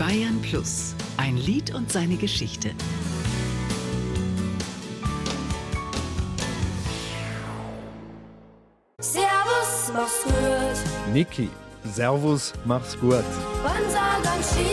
Bayern Plus. Ein Lied und seine Geschichte. Servus, mach's gut. Niki, Servus, mach's gut. Schiebe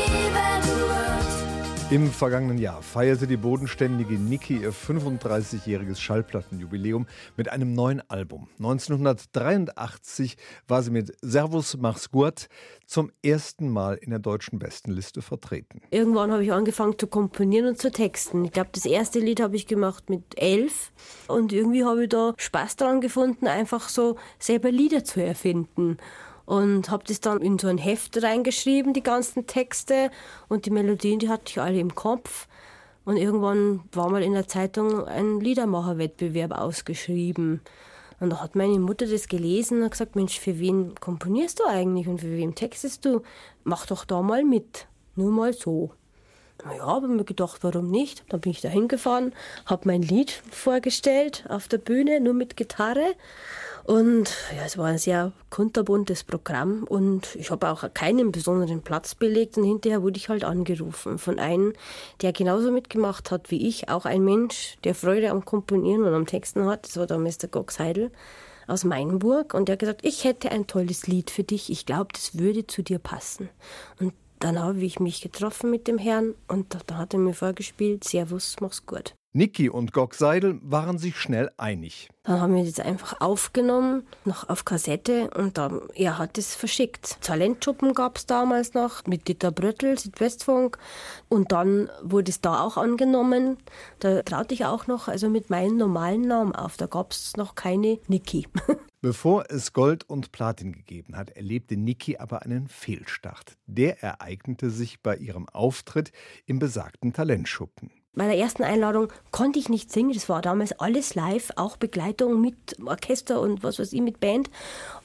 Im vergangenen Jahr feierte die bodenständige Niki ihr 35-jähriges Schallplattenjubiläum mit einem neuen Album. 1983 war sie mit Servus mach's gut zum ersten Mal in der deutschen Bestenliste vertreten. Irgendwann habe ich angefangen zu komponieren und zu texten. Ich glaube, das erste Lied habe ich gemacht mit elf und irgendwie habe ich da Spaß daran gefunden, einfach so selber Lieder zu erfinden und habe das dann in so ein Heft reingeschrieben, die ganzen Texte und die Melodien, die hatte ich alle im Kopf. Und irgendwann war mal in der Zeitung ein Liedermacherwettbewerb ausgeschrieben. Und da hat meine Mutter das gelesen und gesagt, Mensch, für wen komponierst du eigentlich und für wen textest du? Mach doch da mal mit. Nur mal so. Naja, habe mir gedacht, warum nicht? Dann bin ich da hingefahren, habe mein Lied vorgestellt auf der Bühne, nur mit Gitarre. Und ja, es war ein sehr kunterbuntes Programm und ich habe auch keinen besonderen Platz belegt und hinterher wurde ich halt angerufen von einem, der genauso mitgemacht hat wie ich, auch ein Mensch, der Freude am Komponieren und am Texten hat. Das war der Mr. Gox Heidel aus Mainburg und der hat gesagt, ich hätte ein tolles Lied für dich, ich glaube, das würde zu dir passen. Und dann habe ich mich getroffen mit dem Herrn und da hat er mir vorgespielt, Servus, mach's gut. Niki und Gok Seidel waren sich schnell einig. Dann haben wir das einfach aufgenommen, noch auf Kassette und dann, er hat es verschickt. Talentschuppen gab es damals noch mit Dieter Bröttl, Südwestfunk. Und dann wurde es da auch angenommen. Da traute ich auch noch, also mit meinem normalen Namen auf. Da gab es noch keine Niki. Bevor es Gold und Platin gegeben hat, erlebte Niki aber einen Fehlstart. Der ereignete sich bei ihrem Auftritt im besagten Talentschuppen bei der ersten Einladung konnte ich nicht singen. Das war damals alles live, auch Begleitung mit Orchester und was weiß ich, mit Band.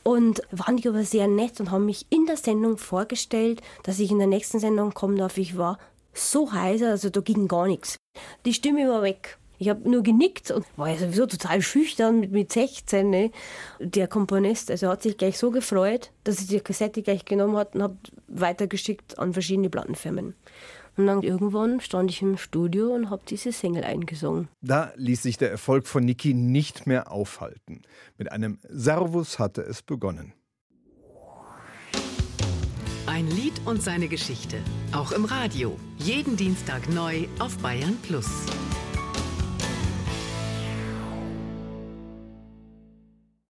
Und waren die aber sehr nett und haben mich in der Sendung vorgestellt, dass ich in der nächsten Sendung kommen darf. Ich war so heiser, also da ging gar nichts. Die Stimme war weg. Ich habe nur genickt und war ja sowieso total schüchtern mit, mit 16. Ne? Der Komponist, also hat sich gleich so gefreut, dass er die Kassette gleich genommen hat und hat weitergeschickt an verschiedene Plattenfirmen. Und dann irgendwann stand ich im Studio und habe diese Single eingesungen. Da ließ sich der Erfolg von Niki nicht mehr aufhalten. Mit einem Servus hatte es begonnen. Ein Lied und seine Geschichte. Auch im Radio. Jeden Dienstag neu auf Bayern Plus.